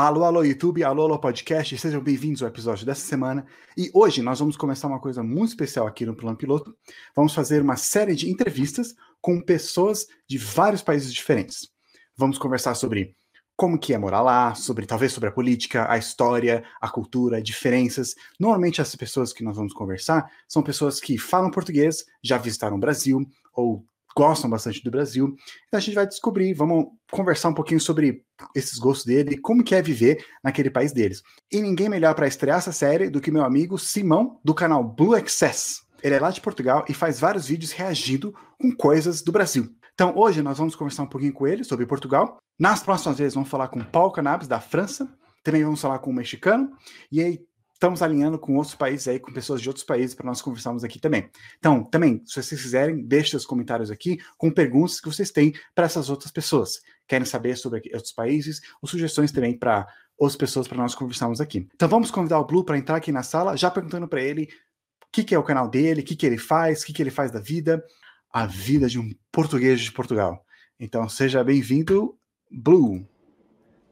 Alô, alô, YouTube, alô, alô, podcast, sejam bem-vindos ao episódio dessa semana. E hoje nós vamos começar uma coisa muito especial aqui no Plano Piloto. Vamos fazer uma série de entrevistas com pessoas de vários países diferentes. Vamos conversar sobre como que é morar lá, sobre talvez sobre a política, a história, a cultura, diferenças. Normalmente as pessoas que nós vamos conversar são pessoas que falam português, já visitaram o Brasil ou gostam bastante do Brasil. Então a gente vai descobrir, vamos conversar um pouquinho sobre esses gostos dele, como que é viver naquele país deles. E ninguém melhor para estrear essa série do que meu amigo Simão, do canal Blue Access. Ele é lá de Portugal e faz vários vídeos reagindo com coisas do Brasil. Então hoje nós vamos conversar um pouquinho com ele sobre Portugal. Nas próximas vezes vamos falar com Paul Cannabis, da França. Também vamos falar com um mexicano. E aí estamos alinhando com outros países aí, com pessoas de outros países para nós conversarmos aqui também. Então, também, se vocês quiserem, deixe seus comentários aqui com perguntas que vocês têm para essas outras pessoas. Querem saber sobre outros países ou sugestões também para outras pessoas para nós conversarmos aqui. Então, vamos convidar o Blue para entrar aqui na sala, já perguntando para ele o que, que, é o canal dele, o que, que ele faz, o que, que ele faz da vida, a vida de um português de Portugal. Então, seja bem-vindo, Blue.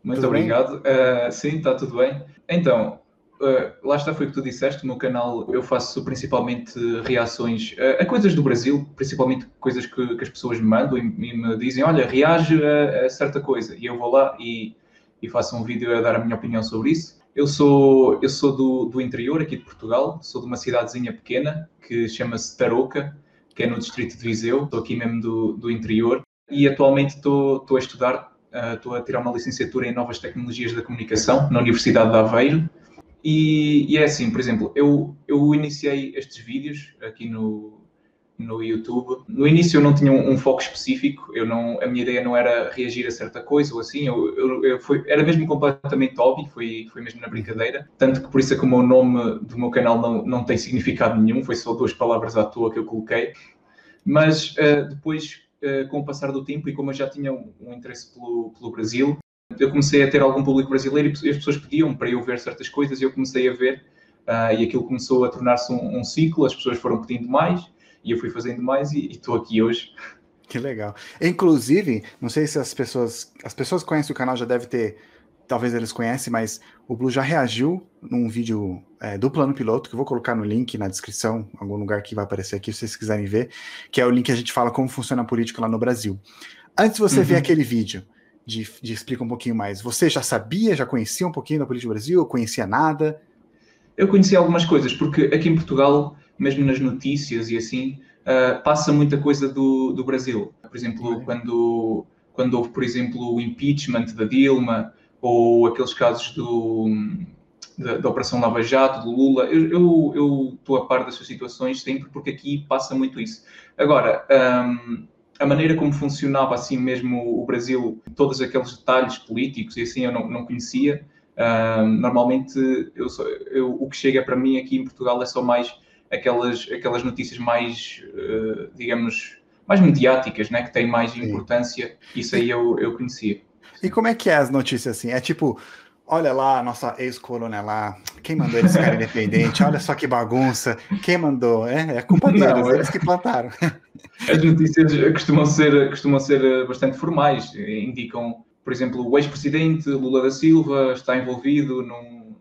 Muito tudo obrigado. Uh, sim, está tudo bem. Então, Uh, lá está, foi o que tu disseste. No canal eu faço principalmente reações uh, a coisas do Brasil, principalmente coisas que, que as pessoas me mandam e, e, me dizem: Olha, reage a, a, certa coisa. E eu vou lá e, e, faço um vídeo a dar a minha opinião sobre isso. Eu sou, eu sou do, do interior aqui de Portugal, sou de uma cidadezinha pequena que chama-se Tarouca, que é no distrito de Viseu. Estou aqui mesmo do, do interior e atualmente estou, estou a estudar, uh, estou a tirar uma licenciatura em Novas Tecnologias da Comunicação na Universidade de Aveiro e, e, é assim, por exemplo, eu, eu iniciei estes vídeos aqui no, no YouTube. No início eu não tinha um, um, foco específico, eu não, a minha ideia não era reagir a certa coisa ou assim, eu, eu, eu foi, era mesmo completamente hobby, foi, foi mesmo na brincadeira. Tanto que por isso é que o meu nome do meu canal não, não tem significado nenhum, foi só duas palavras à toa que eu coloquei. Mas uh, depois, uh, com o passar do tempo e como eu já tinha um, um interesse pelo, pelo Brasil, eu comecei a ter algum público brasileiro e as pessoas pediam para eu ver certas coisas e eu comecei a ver uh, e aquilo começou a tornar-se um, um, ciclo, as pessoas foram pedindo mais e eu fui fazendo mais e estou aqui hoje. Que legal. Inclusive, não sei se as pessoas, as pessoas que conhecem o canal já devem ter, talvez eles conhecem, mas o Blue já reagiu num vídeo é, do plano piloto, que eu vou colocar no link na descrição, algum lugar que vai aparecer aqui, se vocês quiserem ver, que é o link que a gente fala como funciona a política lá no Brasil. Antes de você uhum. ver aquele vídeo, de, de explica um pouquinho mais. Você já sabia, já conhecia um pouquinho da política do Brasil? Ou conhecia nada? Eu conhecia algumas coisas, porque aqui em Portugal, mesmo nas notícias e assim, uh, passa muita coisa do, do Brasil. Por exemplo, quando, quando houve, por exemplo, o impeachment da Dilma, ou aqueles casos do, da, da, Operação Lava Jato, do Lula, eu estou a par dessas situações sempre, porque aqui passa muito isso. Agora, um, a maneira como funcionava assim mesmo o Brasil, todos aqueles detalhes políticos e assim eu não, não conhecia. Uh, normalmente eu, só, eu, o que chega para mim aqui em Portugal é só mais aquelas, aquelas notícias mais, uh, digamos, mais mediáticas, né? que têm mais importância. Sim. Isso aí eu, eu conhecia. E como é que é as notícias assim? É tipo, Olha lá, nossa ex-colônia lá, quem mandou eles ficarem independente? Olha só que bagunça, quem mandou? É, é culpa deles, Não, eles que plantaram. As notícias costumam ser, costumam ser bastante formais, indicam, por exemplo, o ex-presidente Lula da Silva está envolvido num,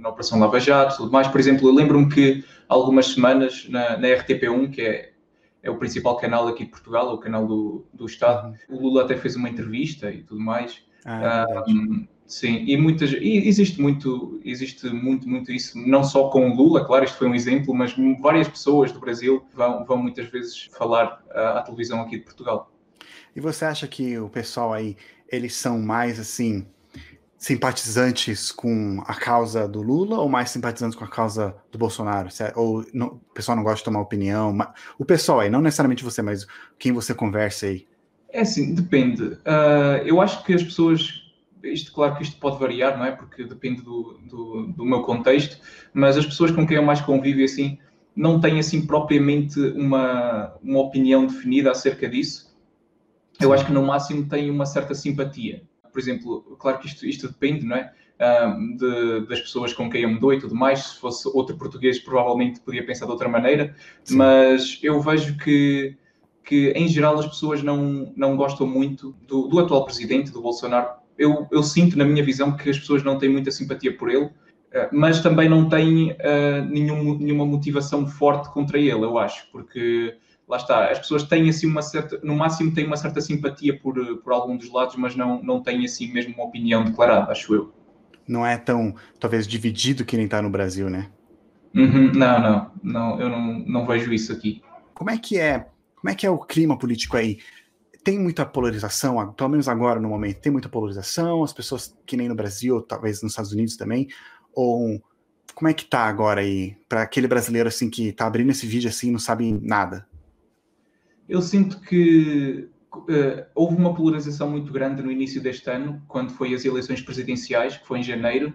na Operação Lava Jato, tudo mais. Por exemplo, eu lembro-me que há algumas semanas na, na RTP1, que é, é o principal canal aqui de Portugal, o canal do, do Estado, uhum. o Lula até fez uma entrevista e tudo mais. Ah, é um, Sim, e muitas e existe muito, existe muito, muito isso, não só com Lula, claro, isto foi um exemplo, mas várias pessoas do Brasil vão, vão muitas vezes falar à, à televisão aqui de Portugal. E você acha que o pessoal aí, eles são mais assim simpatizantes com a causa do Lula ou mais simpatizantes com a causa do Bolsonaro? Ou não, o pessoal não gosta de tomar opinião? O pessoal aí, não necessariamente você, mas quem você conversa aí? É assim, depende. Uh, eu acho que as pessoas isto, claro que isto pode variar, não é? Porque depende do, do, do, meu contexto, mas as pessoas com quem eu mais convivo, assim, não têm, assim, propriamente uma, uma opinião definida acerca disso. Eu acho que, no máximo, têm uma certa simpatia. Por exemplo, claro que isto, isto depende, não é? Um, de, das pessoas com quem eu me dou e tudo mais. Se fosse outro português, provavelmente podia pensar de outra maneira, Sim. mas eu vejo que, que, em geral, as pessoas não, não gostam muito do, do atual presidente, do Bolsonaro, eu, eu sinto, na minha visão, que as pessoas não têm muita simpatia por ele, mas também não têm uh, nenhum, nenhuma motivação forte contra ele, eu acho, porque lá está, as pessoas têm assim uma certa, no máximo têm uma certa simpatia por, por algum dos lados, mas não, não têm assim mesmo uma opinião declarada, acho eu. Não é tão, talvez, dividido que nem está no Brasil, né? Uhum, não, não, não, eu não, não vejo isso aqui. Como é que é, como é que é o clima político aí? Tem muita polarização, pelo menos agora no momento, tem muita polarização, as pessoas que nem no Brasil, talvez nos Estados Unidos também, ou como é que tá agora aí para aquele brasileiro assim que tá abrindo esse vídeo assim não sabe nada? Eu sinto que uh, houve uma polarização muito grande no início deste ano, quando foi as eleições presidenciais, que foi em janeiro.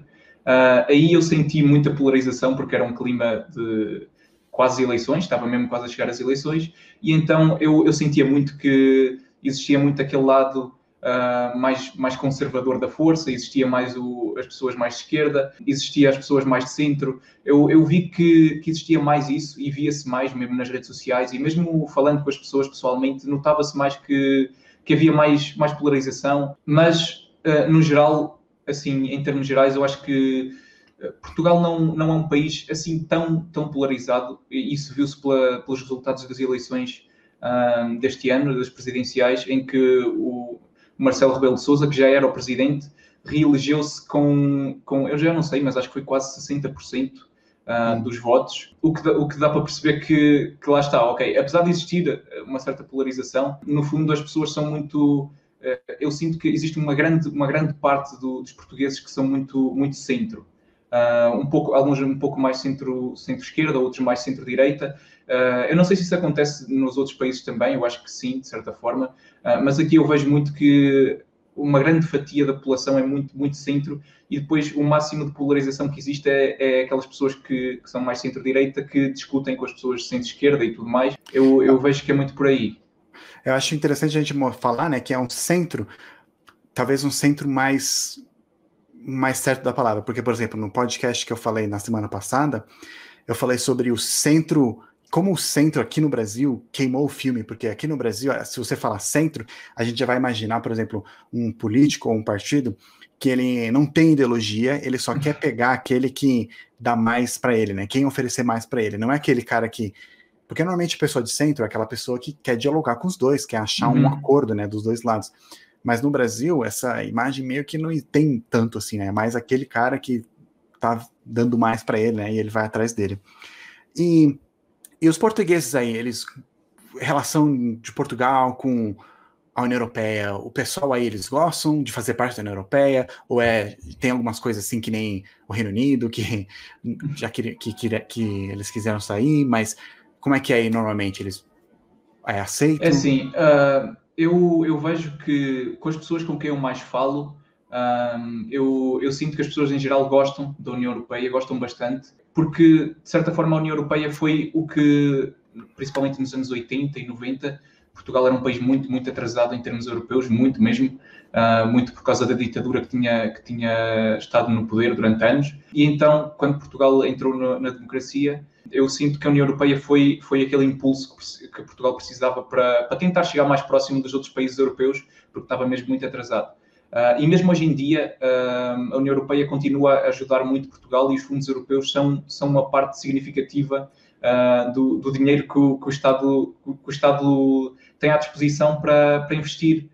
Uh, aí eu senti muita polarização, porque era um clima de quase eleições, estava mesmo quase a chegar às eleições, e então eu, eu sentia muito que existia muito aquele lado uh, mais, mais conservador da força, existia mais o, as pessoas mais de esquerda, existia as pessoas mais de centro. Eu, eu vi que, que existia mais isso e via-se mais mesmo nas redes sociais e mesmo falando com as pessoas pessoalmente, notava-se mais que, que havia mais, mais polarização, mas uh, no geral, assim, em termos gerais, eu acho que ah, Portugal não, não é um país assim tão, tão polarizado, e isso viu-se pelos resultados das eleições um, deste ano, das presidenciais, em que o, Marcelo Rebelo de Sousa, que já era o presidente, reelegeu-se com, com, eu já não sei, mas acho que foi quase 60% uh, ah, hum. dos votos, o que, dá, o que dá para perceber que, que lá está, ok, apesar de existir uma certa polarização, no fundo as pessoas são muito, uh, eu sinto que existe uma grande, uma grande parte do, dos portugueses que são muito, muito centro, uh, um pouco, alguns um pouco mais centro, centro-esquerda, outros mais centro-direita, Uh, eu não sei se isso acontece nos outros países também, eu acho que sim, de certa forma, uh, mas aqui eu vejo muito que uma grande fatia da população é muito, muito centro e depois o máximo de polarização que existe é, é aquelas pessoas que, que, são mais centro-direita que discutem com as pessoas de centro-esquerda e tudo mais. Eu, eu vejo que é muito por aí. Eu acho interessante a gente falar, né, que é um centro, talvez um centro mais mais certo da palavra, porque por exemplo, no podcast que eu falei na semana passada, eu falei sobre o centro como o centro aqui no Brasil queimou o filme, porque aqui no Brasil, se você falar centro, a gente já vai imaginar, por exemplo, um político ou um partido que ele não tem ideologia, ele só quer pegar aquele que dá mais para ele, né? Quem oferecer mais para ele. Não é aquele cara que. Porque normalmente a pessoa de centro é aquela pessoa que quer dialogar com os dois, quer achar uhum. um acordo, né, dos dois lados. Mas no Brasil, essa imagem meio que não tem tanto assim, né? É mais aquele cara que tá dando mais para ele, né? E ele vai atrás dele. E e os portugueses aí, eles relação de Portugal com a União Europeia, o pessoal aí eles gostam de fazer parte da União Europeia? Ou é tem algumas coisas assim que nem o Reino Unido que já que, que, que, que eles quiseram sair, mas como é que é aí normalmente? Eles é, aceitam? É assim, uh, eu, eu vejo que com as pessoas com quem eu mais falo um, eu, eu, sinto que as pessoas em geral gostam da União Europeia, gostam bastante, porque de certa forma a União Europeia foi o que, principalmente nos anos 80 e 90, Portugal era um país muito, muito atrasado em termos europeus, muito mesmo, uh, muito por causa da ditadura que tinha, que tinha estado no poder durante anos. E então, quando Portugal entrou no, na democracia, eu sinto que a União Europeia foi, foi aquele impulso que, que Portugal precisava para, para tentar chegar mais próximo dos outros países europeus, porque estava mesmo muito atrasado. Uh, e mesmo hoje em dia, uh, a União Europeia continua a ajudar muito Portugal e os fundos europeus são, são uma parte significativa uh, do, do, dinheiro que o, que o, Estado, que o Estado tem à disposição para, para investir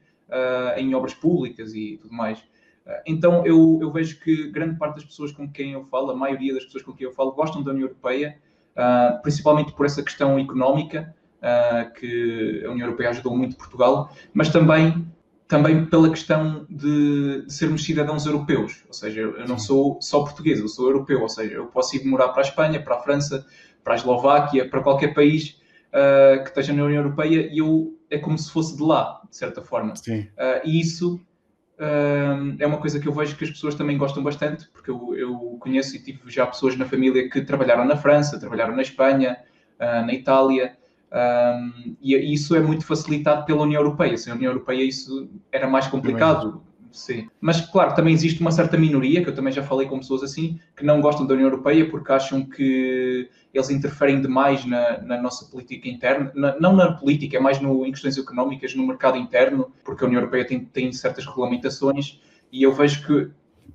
em obras públicas e tudo mais. então, eu, eu, vejo que grande parte das pessoas com quem eu falo, a maioria das pessoas com quem eu falo, gostam da União Europeia, principalmente por essa questão económica, que a União Europeia ajudou muito Portugal, mas também também pela questão de, de, sermos cidadãos europeus, ou seja, eu não sou só português, eu sou europeu, ou seja, eu posso ir morar para a Espanha, para a França, para a Eslováquia, para qualquer país uh, que esteja na União Europeia e eu é como se fosse de lá, de certa forma. Uh, e isso uh, é uma coisa que eu vejo que as pessoas também gostam bastante, porque eu, eu conheço e tive já pessoas na família que trabalharam na França, trabalharam na Espanha, na Itália, um, e isso é muito facilitado pela União Europeia. Sem a União Europeia isso era mais complicado. Sim. Mas, claro, também existe uma certa minoria, que eu também já falei com pessoas assim, que não gostam da União Europeia porque acham que eles interferem demais na, na nossa política interna. Na, não na política, é mais no, em questões económicas, no mercado interno, porque a União Europeia tem, tem certas regulamentações E eu vejo que,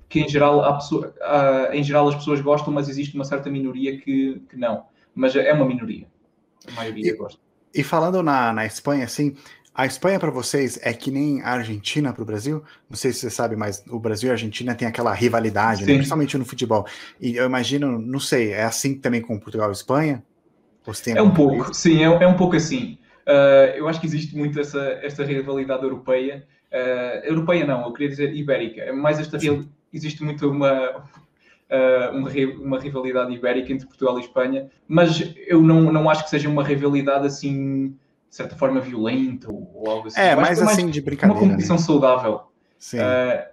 que em, geral, pessoa, há, em geral as pessoas gostam, mas existe uma certa minoria que, que não. Mas é uma minoria. A maioria e, gosta. E falando na, na Espanha, assim, a Espanha para vocês é que nem a Argentina para o Brasil? Não sei se você sabe, mas o Brasil e a Argentina tem aquela rivalidade, né? principalmente no futebol. E eu imagino, não sei, é assim também com Portugal e Espanha? é um pouco, sim, é, é, um pouco assim. Uh, eu acho que existe muito essa, esta rivalidade europeia. Uh, europeia não, eu queria dizer ibérica. É mais esta existe muito uma, uh, uma, rivalidade ibérica entre Portugal e Espanha, mas eu não, não acho que seja uma rivalidade assim, de certa forma, violenta ou, ou algo assim. É, mais assim de brincadeira. Uma competição né? saudável.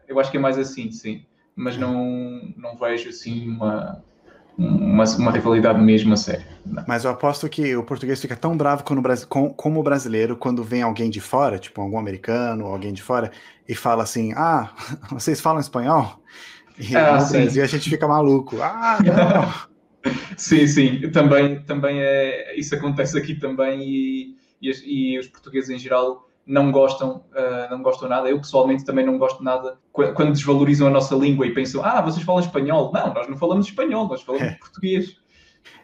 eu acho que é mais assim, sim. Mas não, não vejo assim uma uma, uma rivalidade mesmo a sério. Mas eu aposto que o português fica tão bravo quando, com, como o brasileiro quando vem alguém de fora, tipo algum americano, alguém de fora, e fala assim: Ah, vocês falam espanhol? E ah, no sim. Brasil a gente fica maluco. Ah, não! sim, sim, também, também é, isso acontece aqui também, e, e, e os portugueses em geral não gostam, uh, não gostam nada. Eu pessoalmente também não gosto nada quando desvalorizam a nossa língua e pensam, ah, vocês falam espanhol. Não, nós não falamos espanhol, nós falamos é. português.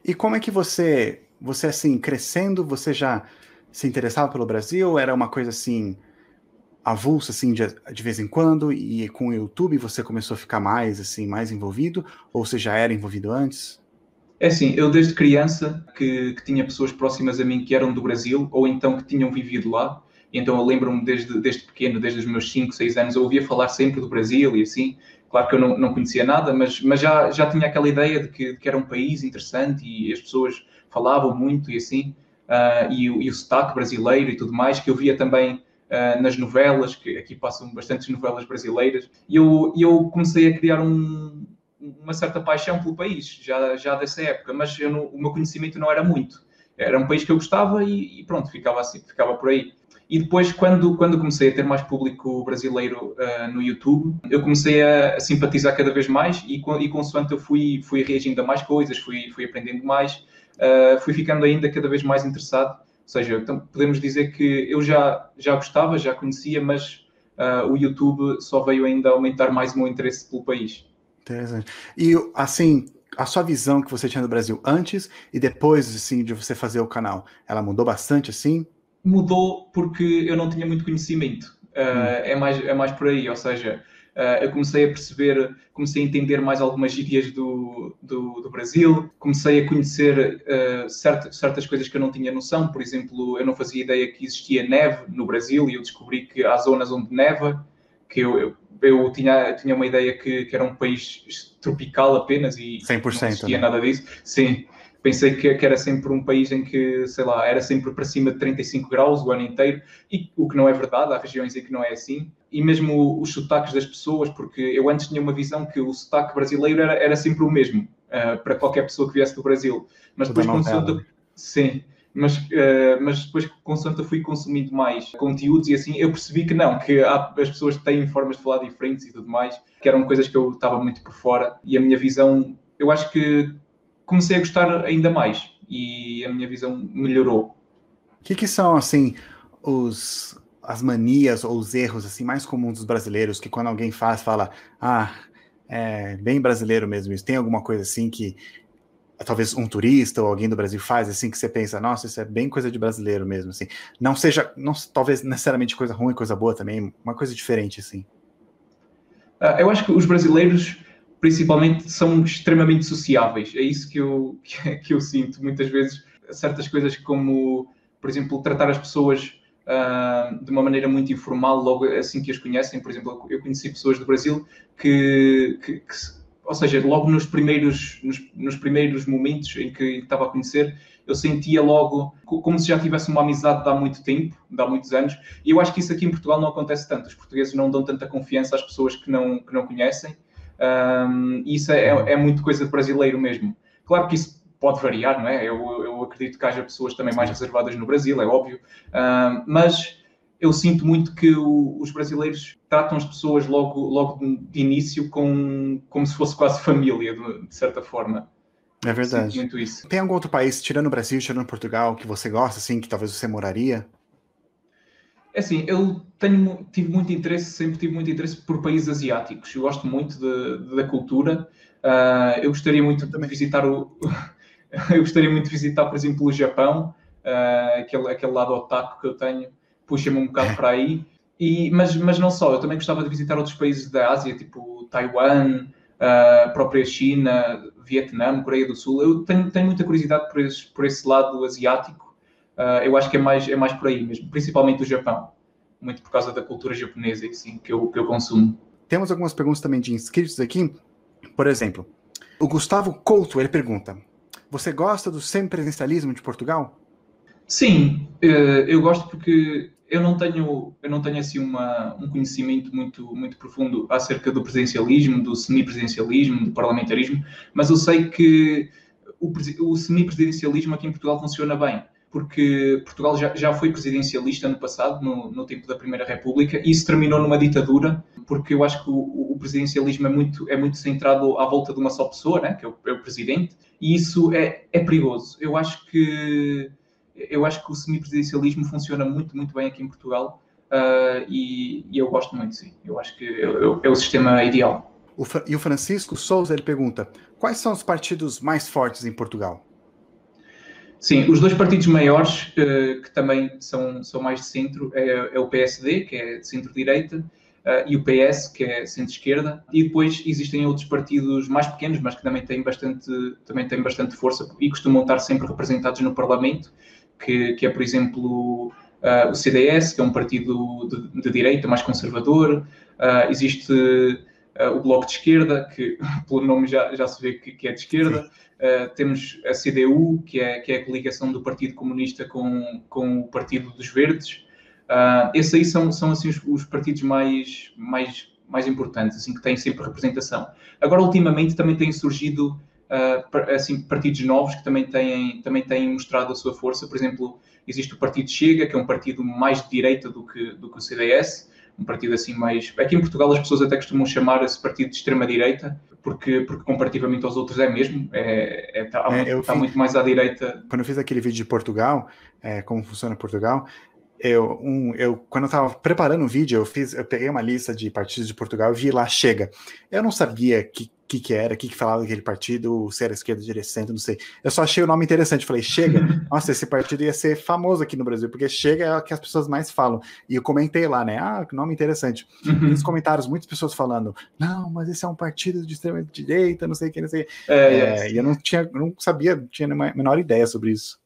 E como é que você, você assim, crescendo, você já se interessava pelo Brasil? Era uma coisa assim, avulsa, assim, de, de vez em quando? E com o YouTube você começou a ficar mais, assim, mais envolvido? Ou você já era envolvido antes? É assim, eu desde criança que, que tinha pessoas próximas a mim que eram do Brasil ou então que tinham vivido lá então eu lembro-me desde, desde pequeno, desde os meus 5, 6 anos, eu ouvia falar sempre do Brasil e assim. Claro que eu não, não conhecia nada, mas, mas já, já tinha aquela ideia de que, de que era um país interessante e as pessoas falavam muito e assim. Uh, e, e, o sotaque brasileiro e tudo mais, que eu via também uh, nas novelas, que aqui passam bastantes novelas brasileiras. E eu, eu comecei a criar um, uma certa paixão pelo país, já, já dessa época, mas não, o meu conhecimento não era muito. Era um país que eu gostava e, e pronto, ficava assim, ficava por aí. E depois, quando, quando comecei a ter mais público brasileiro uh, no YouTube, eu comecei a, a, simpatizar cada vez mais e, e consoante eu fui, fui reagindo a mais coisas, fui, fui aprendendo mais, uh, fui ficando ainda cada vez mais interessado. Ou seja, então, podemos dizer que eu já, já gostava, já conhecia, mas uh, o YouTube só veio ainda aumentar mais o meu interesse pelo país. Interessante. E, assim, a sua visão que você tinha do Brasil antes e depois, assim, de você fazer o canal, ela mudou bastante, assim? mudou porque eu não tinha muito conhecimento. Uh, hum. é, mais, é mais por aí, ou seja, uh, eu comecei a perceber, comecei a entender mais algumas gírias do, do, do Brasil, comecei a conhecer uh, certas coisas que eu não tinha noção, por exemplo, eu não fazia ideia que existia neve no Brasil e eu descobri que há zonas onde neva, que eu, eu, eu tinha, tinha uma ideia que, que era um país tropical apenas e 100%, não existia né? nada disso. Sim, pensei que, que, era sempre um país em que, sei lá, era sempre para cima de 35 graus o ano inteiro, e o que não é verdade, há regiões em que não é assim. E mesmo os sotaques das pessoas, porque eu antes tinha uma visão que o sotaque brasileiro era, era sempre o mesmo, uh, para qualquer pessoa que viesse do Brasil. Mas depois, consoante, sim, mas, uh, mas depois, consoante eu fui consumindo mais conteúdos e assim, eu percebi que não, que há, as pessoas têm formas de falar diferentes e tudo mais, que eram coisas que eu estava muito por fora, e a minha visão, eu acho que comecei a gostar ainda mais e a minha visão melhorou. O que, que são, assim, os, as manias ou os erros assim mais comuns dos brasileiros que quando alguém faz, fala, ah, é bem brasileiro mesmo isso. Tem alguma coisa assim que talvez um turista ou alguém do Brasil faz assim que você pensa, nossa, isso é bem coisa de brasileiro mesmo assim. Não seja, não talvez necessariamente coisa ruim, coisa boa também, uma coisa diferente assim. Uh, eu acho que os brasileiros principalmente são extremamente sociáveis. É isso que eu, que, eu sinto muitas vezes. Certas coisas como, por exemplo, tratar as pessoas uh, de uma maneira muito informal, logo assim que as conhecem. Por exemplo, eu conheci pessoas do Brasil que, que, que ou seja, logo nos primeiros, nos, nos, primeiros momentos em que estava a conhecer, eu sentia logo como se já tivesse uma amizade de há muito tempo, de há muitos anos. E eu acho que isso aqui em Portugal não acontece tanto. Os portugueses não dão tanta confiança às pessoas que não, que não conhecem. Um, isso é, é, muito coisa de brasileiro mesmo. Claro que isso pode variar, não é? Eu, eu acredito que haja pessoas também mais reservadas no Brasil, é óbvio, um, mas eu sinto muito que o, os brasileiros tratam as pessoas logo, logo de início com, como se fosse quase família, de, de certa forma. É verdade. Muito isso. Tem algum outro país, tirando o Brasil, tirando Portugal, que você gosta, assim, que talvez você moraria? É assim, eu tenho, tive muito interesse, sempre tive muito interesse por países asiáticos. Eu gosto muito de, de, da cultura. Uh, eu gostaria muito de visitar o. eu gostaria muito de visitar, por exemplo, o Japão, uh, aquele, aquele lado otaku que eu tenho, puxa-me um bocado para aí. E, mas, mas não só, eu também gostava de visitar outros países da Ásia, tipo Taiwan, a uh, própria China, Vietnã, Coreia do Sul. Eu tenho, tenho muita curiosidade por esse, por esse lado asiático. Uh, eu acho que é mais, é mais por aí mesmo, principalmente o Japão, muito por causa da cultura japonesa assim, que, eu, que eu consumo. Temos algumas perguntas também de inscritos aqui. Por exemplo, o Gustavo Couto ele pergunta: Você gosta do semipresidencialismo de Portugal? Sim, eh, eu gosto porque eu não tenho, eu não tenho assim uma, um conhecimento muito, muito profundo acerca do presidencialismo, do semipresidencialismo, do parlamentarismo, mas eu sei que o, o semipresidencialismo aqui em Portugal funciona bem, porque Portugal já, já foi presidencialista no passado, no, no tempo da Primeira República, e isso terminou numa ditadura, porque eu acho que o, o presidencialismo é muito, é muito centrado à volta de uma só pessoa, né, que é o, é o presidente, e isso é, é perigoso. Eu acho que eu acho que o semipresidencialismo funciona muito, muito bem aqui em Portugal uh, e, e, eu gosto muito, sim. Eu acho que é, é, é o sistema ideal. O, e o Francisco Souza ele pergunta: quais são os partidos mais fortes em Portugal? Sim, os dois partidos maiores, uh, que também são, são mais de centro, é, é o PSD, que é de centro-direita, Uh, e o PS, que é centro-esquerda, e depois existem outros partidos mais pequenos, mas que também têm bastante, também têm bastante força e costumam estar sempre representados no Parlamento, que, que é, por exemplo, uh, o CDS, que é um partido de, de direita mais conservador, existe o Bloco de Esquerda, que pelo nome já, já se vê que, que é de esquerda, temos a CDU, que é, que é a coligação do Partido Comunista com, com o Partido dos Verdes. esses aí são, são assim, os, os partidos mais, mais, mais importantes, assim, que têm sempre representação. Agora, ultimamente, também têm surgido uh, assim, partidos novos que também têm, também têm mostrado a sua força. Por exemplo, existe o Partido Chega, que é um partido mais de direita do que, do que o CDS, um partido assim mais. Aqui em Portugal as pessoas até costumam chamar esse partido de extrema-direita, porque, porque comparativamente aos outros é mesmo, é, é, tá, é, está muito mais à direita. Quando eu fiz aquele vídeo de Portugal, é, como funciona Portugal, eu, um, eu quando eu estava preparando o vídeo, eu fiz, eu peguei uma lista de partidos de Portugal e vi lá chega. Eu não sabia que que, que era, o que, que falava daquele partido, se era esquerda, direita, centro, não sei. Eu só achei o nome interessante. Falei, chega, nossa, esse partido ia ser famoso aqui no Brasil, porque chega é o que as pessoas mais falam. E eu comentei lá, né? Ah, que nome interessante. Uhum. Nos comentários, muitas pessoas falando, não, mas esse é um partido de extrema direita, não sei o que, não sei. É, é, é, e eu não tinha, não sabia, não tinha a menor ideia sobre isso.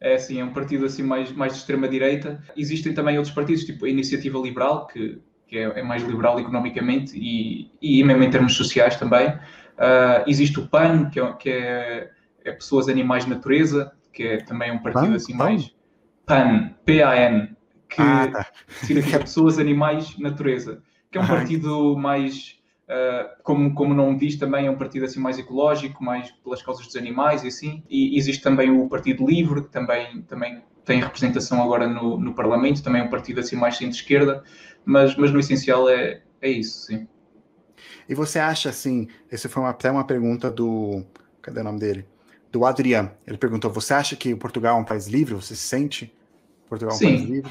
É assim, é um partido assim mais, mais de extrema direita. Existem também outros partidos, tipo a Iniciativa Liberal, que que é, é mais liberal economicamente e, e mesmo em termos sociais também. Uh, existe o PAN, que é, que é, é, Pessoas, Animais, Natureza, que é também um partido PAN? assim mais... PAN, P-A-N, que ah, tá. significa Pessoas, Animais, Natureza, que é um ah, partido mais... Uh, como, como o nome diz, também é um partido assim mais ecológico, mais pelas causas dos animais e assim. E existe também o Partido Livre, que também, também tem representação agora no, no Parlamento, também é um partido assim mais centro-esquerda mas, mas no essencial é, é isso, sim. E você acha assim, essa foi uma, até uma pergunta do, cadê o nome dele? Do Adriano. Ele perguntou, você acha que Portugal é um país livre? Você se sente Portugal é um sim. país livre?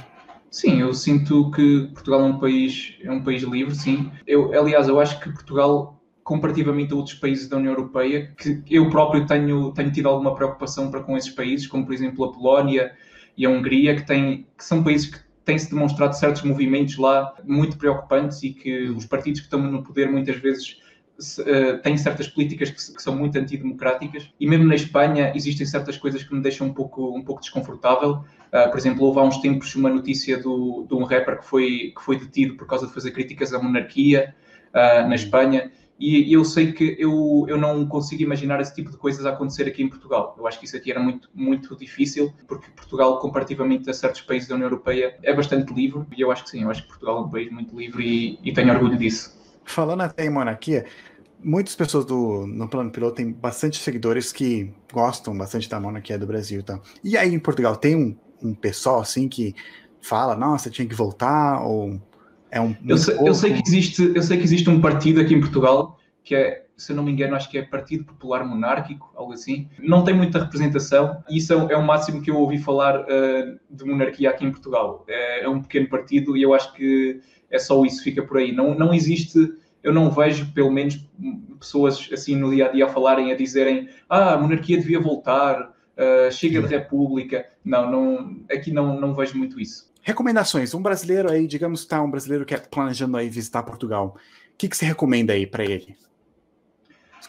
Sim, eu sinto que Portugal é um país, é um país livre, sim. Eu, aliás, eu acho que Portugal, comparativamente a outros países da União Europeia, que eu próprio tenho, tenho tido alguma preocupação para com esses países, como por exemplo a Polónia e a Hungria, que, têm, que são países que tem-se demonstrado certos movimentos lá muito preocupantes e que os partidos que estão no poder muitas vezes Uh, têm certas políticas que, que, são muito antidemocráticas e mesmo na Espanha existem certas coisas que me deixam um pouco, um pouco desconfortável. Uh, por exemplo, houve há uns tempos uma notícia do, de um rapper que foi, que foi detido por causa de fazer críticas à monarquia uh, na Espanha e, eu sei que eu, eu não consigo imaginar esse tipo de coisas a acontecer aqui em Portugal. Eu acho que isso aqui era muito, muito difícil, porque Portugal, comparativamente a certos países da União Europeia, é bastante livre. E eu acho que sim, eu acho que Portugal é um país muito livre e, e tenho orgulho disso. Falando até em monarquia, muitas pessoas do, no plano piloto têm bastante seguidores que gostam bastante da monarquia do Brasil. Tá? E aí em Portugal tem um, um pessoal assim que fala, nossa, tinha que voltar, ou é um. Eu sei, eu sei, que existe, eu sei que existe um partido aqui em Portugal que é, se eu não me engano, acho que é Partido Popular Monárquico, algo assim. Não tem muita representação e isso é, é o máximo que eu ouvi falar uh, de monarquia aqui em Portugal. É, é, um pequeno partido e eu acho que é só isso, fica por aí. Não, não existe, eu não vejo, pelo menos, pessoas assim no dia a dia a falarem, a dizerem ah, a monarquia devia voltar, uh, chega de república. Não, não, aqui não, não vejo muito isso. Recomendações. Um brasileiro aí, digamos que está um brasileiro que é planejando aí visitar Portugal. O que, que você recomenda aí para ele?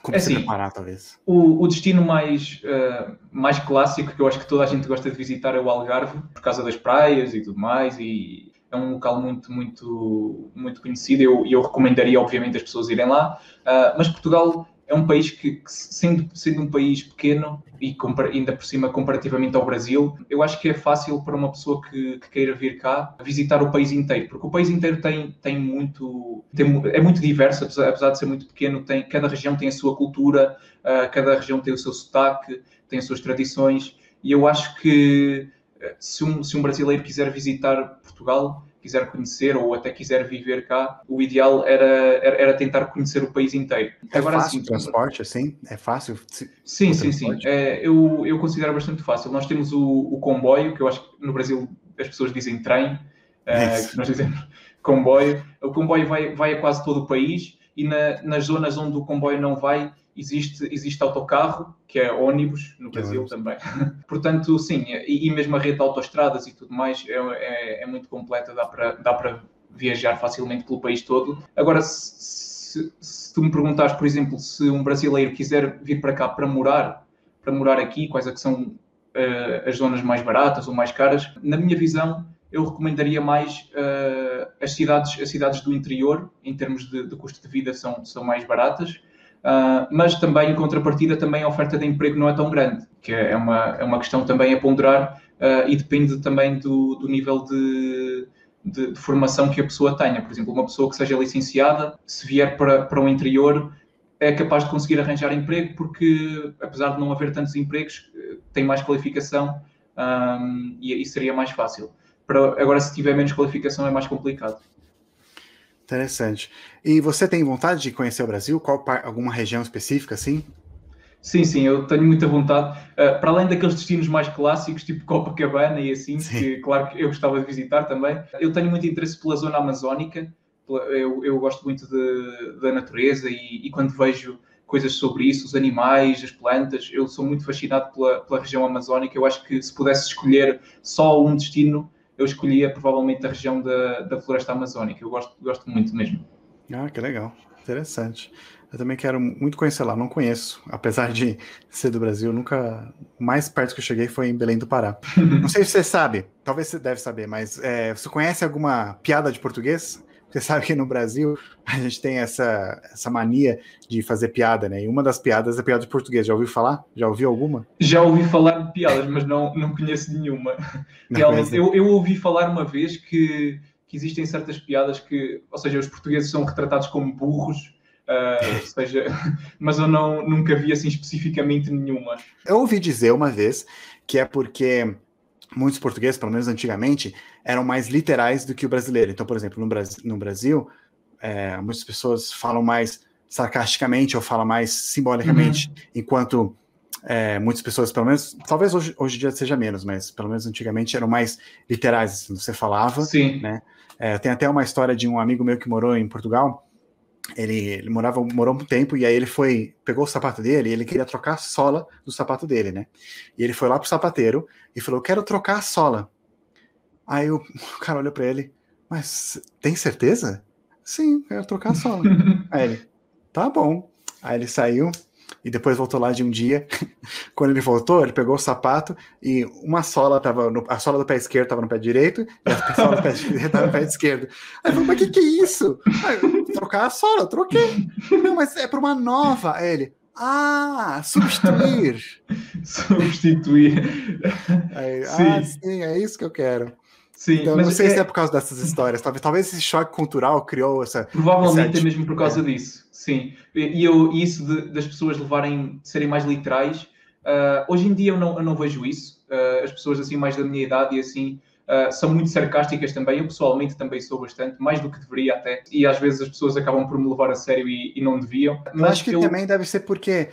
Como é assim, se preparar, talvez? O, o destino mais, uh, mais clássico que eu acho que toda a gente gosta de visitar é o Algarve, por causa das praias e tudo mais, e é um local muito, muito, muito conhecido e eu, eu recomendaria, obviamente, as pessoas irem lá. Uh, mas Portugal é um país que, sendo, sendo um país pequeno e ainda por cima comparativamente ao Brasil, eu acho que é fácil para uma pessoa que, que, queira vir cá visitar o país inteiro, porque o país inteiro tem, tem muito tem, é muito diverso, apesar, apesar, de ser muito pequeno, tem, cada região tem a sua cultura, uh, cada região tem o seu sotaque, tem as suas tradições, e eu acho que eh, se um, se um brasileiro quiser visitar Portugal, quiser conhecer ou até quiser viver cá, o ideal era, era, era tentar conhecer o país inteiro. É Agora, fácil o transporte, assim? É fácil? Sim, sim, sim. É, eu, eu considero bastante fácil. Nós temos o, o comboio, que eu acho que no Brasil as pessoas dizem trem, é, nós dizemos comboio. O comboio vai, vai a quase todo o país e na, nas zonas onde o comboio não vai, existe, existe autocarro, que é ônibus, no Brasil também. Portanto, sim, e, e, mesmo a rede de autoestradas e tudo mais é, é, é muito completa, dá para, dá para viajar facilmente pelo país todo. Agora, se, se, tu me perguntares, por exemplo, se um brasileiro quiser vir para cá para morar, para morar aqui, quais é que são uh, as zonas mais baratas ou mais caras, na minha visão, eu recomendaria mais uh, as, cidades, as cidades do interior, em termos de, de custo de vida, são, são mais baratas. Uh, mas também, em contrapartida, também a oferta de emprego não é tão grande, que é uma, é uma questão também a ponderar uh, e depende também do, do nível de, de, de, formação que a pessoa tenha. Por exemplo, uma pessoa que seja licenciada, se vier para, para o interior, é capaz de conseguir arranjar emprego porque, apesar de não haver tantos empregos, tem mais qualificação um, e, e seria mais fácil. Para, agora, se tiver menos qualificação, é mais complicado. Interessante. E você tem vontade de conhecer o Brasil? Qual alguma região específica, assim? Sim, sim, eu tenho muita vontade. Uh, para além daqueles destinos mais clássicos, tipo Copacabana e assim, sim. que claro que eu gostava de visitar também, eu tenho muito interesse pela zona amazónica. Eu, eu gosto muito de, da natureza e, e, quando vejo coisas sobre isso, os animais, as plantas, eu sou muito fascinado pela, pela região amazónica. Eu acho que se pudesse escolher só um destino, eu escolhia provavelmente a região da, da floresta amazónica. Eu gosto, gosto muito mesmo. Ah, que legal. Interessante. Eu também quero muito conhecer lá, não conheço, apesar de ser do Brasil, nunca. O mais perto que eu cheguei foi em Belém do Pará. não sei se você sabe, talvez você deve saber, mas é, você conhece alguma piada de português? Você sabe que no Brasil a gente tem essa, essa mania de fazer piada, né? E uma das piadas é piada de português. Já ouviu falar? Já ouviu alguma? Já ouvi falar de piadas, mas não, não conheço nenhuma. Realmente, eu, eu ouvi falar uma vez que, que existem certas piadas que, ou seja, os portugueses são retratados como burros. Uh, seja, mas eu não, nunca vi assim especificamente nenhuma. Eu ouvi dizer uma vez que é porque muitos portugueses, pelo menos antigamente, eram mais literais do que o brasileiro. Então, por exemplo, no, Brasil, no Brasil é, muitas pessoas falam mais sarcasticamente ou falam mais simbolicamente, uhum. enquanto é, muitas pessoas, pelo menos, talvez hoje, hoje em dia seja menos, mas pelo menos antigamente eram mais literais. Assim, você falava, Sim. né? É, tem até uma história de um amigo meu que morou em Portugal. Ele, ele, morava, morou um tempo e aí ele foi, pegou o sapato dele e ele queria trocar a sola do sapato dele, né? E ele foi lá pro sapateiro e falou: Quero trocar a sola. Aí o, o cara olhou para ele, mas tem certeza? Sim, quero trocar a sola. aí ele, tá bom. Aí ele saiu e depois voltou lá de um dia. Quando ele voltou, ele pegou o sapato e uma sola tava no, a sola do pé esquerdo estava no pé direito e a sola do pé direito estava no pé esquerdo. Aí ele falou, mas que que é isso? Aí, trocar a sola, troquei. Não, mas é para uma nova. Aí ele, ah, substituir. substituir. Aí, sim. Ah, sim, é isso que eu quero. Sim, então, mas não sei é... se é por causa dessas histórias. Talvez, talvez esse choque cultural criou essa. Provavelmente essa... é mesmo por causa é. disso. Sim. E eu, isso de, das pessoas levarem, serem mais literais. Uh, hoje em dia eu não, eu não vejo isso. Uh, as pessoas assim mais da minha idade e assim uh, são muito sarcásticas também. Eu pessoalmente também sou bastante, mais do que deveria até. E às vezes as pessoas acabam por me levar a sério e, e não deviam. Mas eu acho que eu... também deve ser porque,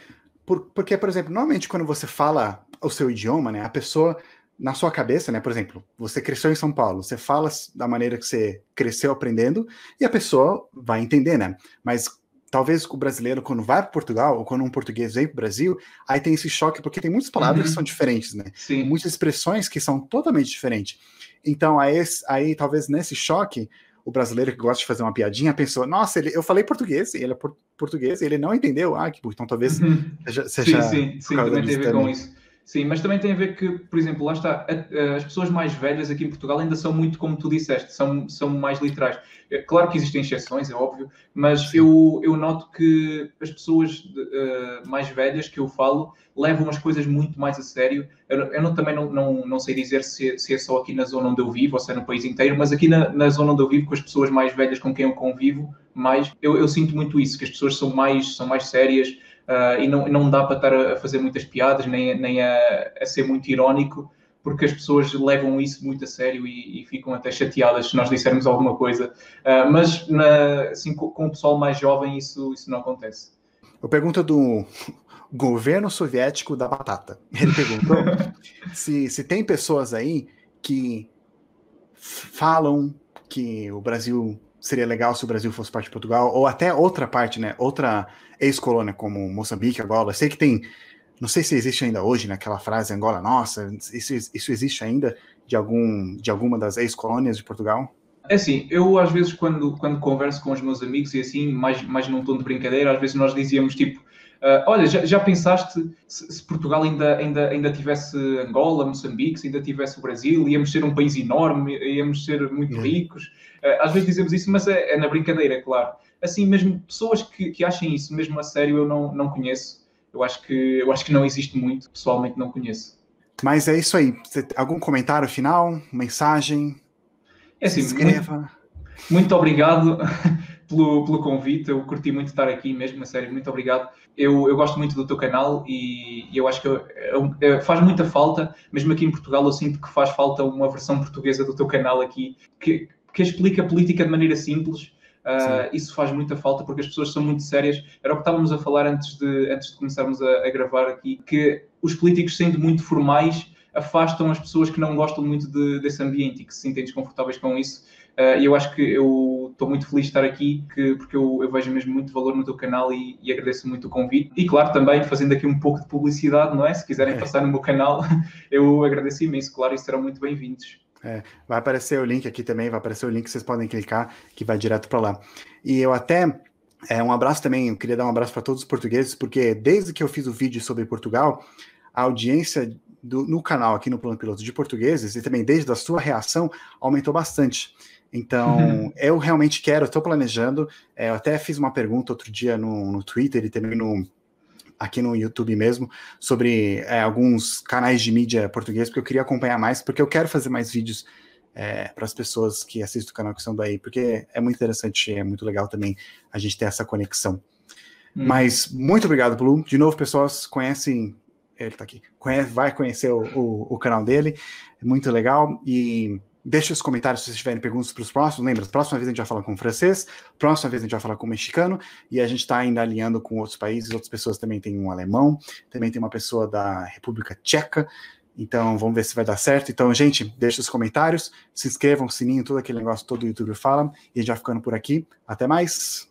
por, porque, por exemplo, normalmente quando você fala o seu idioma, né, a pessoa na sua cabeça, né? Por exemplo, você cresceu em São Paulo, você fala da maneira que você cresceu aprendendo e a pessoa vai entender, né? Mas talvez o brasileiro, quando vai para Portugal, ou quando um português vem para o Brasil, aí tem esse choque, porque tem muitas palavras uhum. que são diferentes, né? Sim. Muitas expressões que são totalmente diferentes. Então, aí, aí talvez nesse choque, o brasileiro que gosta de fazer uma piadinha pensou, nossa, ele, eu falei português, e ele é por, português, e ele não entendeu. Ah, que então talvez uhum. seja, seja. Sim, sim, sim também também. com isso. Sim, mas também tem a ver que, por exemplo, lá está, as pessoas mais velhas aqui em Portugal ainda são muito, como tu disseste, são, são mais literais. É, claro que existem exceções, é óbvio, mas eu, eu noto que as pessoas uh, mais velhas que eu falo levam as coisas muito mais a sério. Eu, eu não, também não, não, não sei dizer se, se, é só aqui na zona onde eu vivo ou se é no país inteiro, mas aqui na, na zona onde eu vivo, com as pessoas mais velhas com quem eu convivo, mais, eu, eu sinto muito isso, que as pessoas são mais, são mais sérias, uh, e não, não dá para estar a fazer muitas piadas, nem, nem a, a ser muito irónico, porque as pessoas levam isso muito a sério e, e ficam até chateadas se nós dissermos alguma coisa. Uh, mas na, assim, com, com, o pessoal mais jovem isso, isso não acontece. Eu pergunto do governo soviético da batata. Ele perguntou se, se tem pessoas aí que falam que o Brasil seria legal se o Brasil fosse parte de Portugal, ou até outra parte, né? Outra ex-colônia como Moçambique, Angola. sei que tem, não sei se existe ainda hoje, naquela né, frase Angola, nossa, isso, isso existe ainda de algum de alguma das ex-colônias de Portugal? É assim, eu às vezes quando, quando converso com os meus amigos e assim, mais, mais num tom de brincadeira, às vezes nós dizíamos tipo, Uh, olha, já, já pensaste se, se, Portugal ainda, ainda, ainda tivesse Angola, Moçambique, se ainda tivesse o Brasil, íamos ser um país enorme, íamos ser muito ricos. Uh, às vezes dizemos isso, mas é, é, na brincadeira, claro. Assim, mesmo pessoas que, que achem isso mesmo a sério, eu não, não conheço. Eu acho, que, eu acho que não existe muito, pessoalmente não conheço. Mas é isso aí. Algum comentário final? Mensagem? É assim, inscreva. Muito, muito obrigado. pelo, pelo convite. Eu curti muito estar aqui mesmo, a sério, muito obrigado. Eu, eu gosto muito do teu canal e, e eu acho que eu, eu, faz muita falta, mesmo aqui em Portugal, eu sinto que faz falta uma versão portuguesa do teu canal aqui que, que explica a política de maneira simples. Uh, isso faz muita falta porque as pessoas são muito sérias. Era o que estávamos a falar antes de, antes de começarmos a, a gravar aqui, que os políticos, sendo muito formais, afastam as pessoas que não gostam muito de, desse ambiente e que se sentem desconfortáveis com isso. Uh, e eu acho que eu estou muito feliz de estar aqui, que, porque eu, eu, vejo mesmo muito valor no teu canal e, e, agradeço muito o convite. E claro, também fazendo aqui um pouco de publicidade, não é? Se quiserem é. passar no meu canal, eu agradeço imenso, claro, e serão muito bem-vindos. É, vai aparecer o link aqui também, vai aparecer o link que vocês podem clicar, que vai direto para lá. E eu até é, um abraço também, eu queria dar um abraço para todos os portugueses, porque desde que eu fiz o vídeo sobre Portugal, a audiência do, no canal aqui no Plano Piloto de Portugueses, e também desde a sua reação, aumentou bastante. Então, uhum. eu realmente quero, estou planejando. É, eu até fiz uma pergunta outro dia no, no Twitter e também no, aqui no YouTube mesmo, sobre é, alguns canais de mídia português, porque eu queria acompanhar mais, porque eu quero fazer mais vídeos é, para as pessoas que assistem o canal que são daí, porque é muito interessante, é muito legal também a gente ter essa conexão. Hum. Mas muito obrigado, Blue. De novo, pessoas conhecem. Ele está aqui. Conhece, vai conhecer o, o, o canal dele. É muito legal. E Deixe os comentários se vocês tiverem perguntas para os próximos. Lembra, próxima vez a gente vai falar com francês, próxima vez a gente vai falar com mexicano, e a gente está ainda alinhando com outros países. Outras pessoas também tem um alemão, também tem uma pessoa da República Tcheca. Então, vamos ver se vai dar certo. Então, gente, deixe os comentários, se inscrevam, sininho, todo aquele negócio todo o YouTube fala. E a gente vai ficando por aqui. Até mais!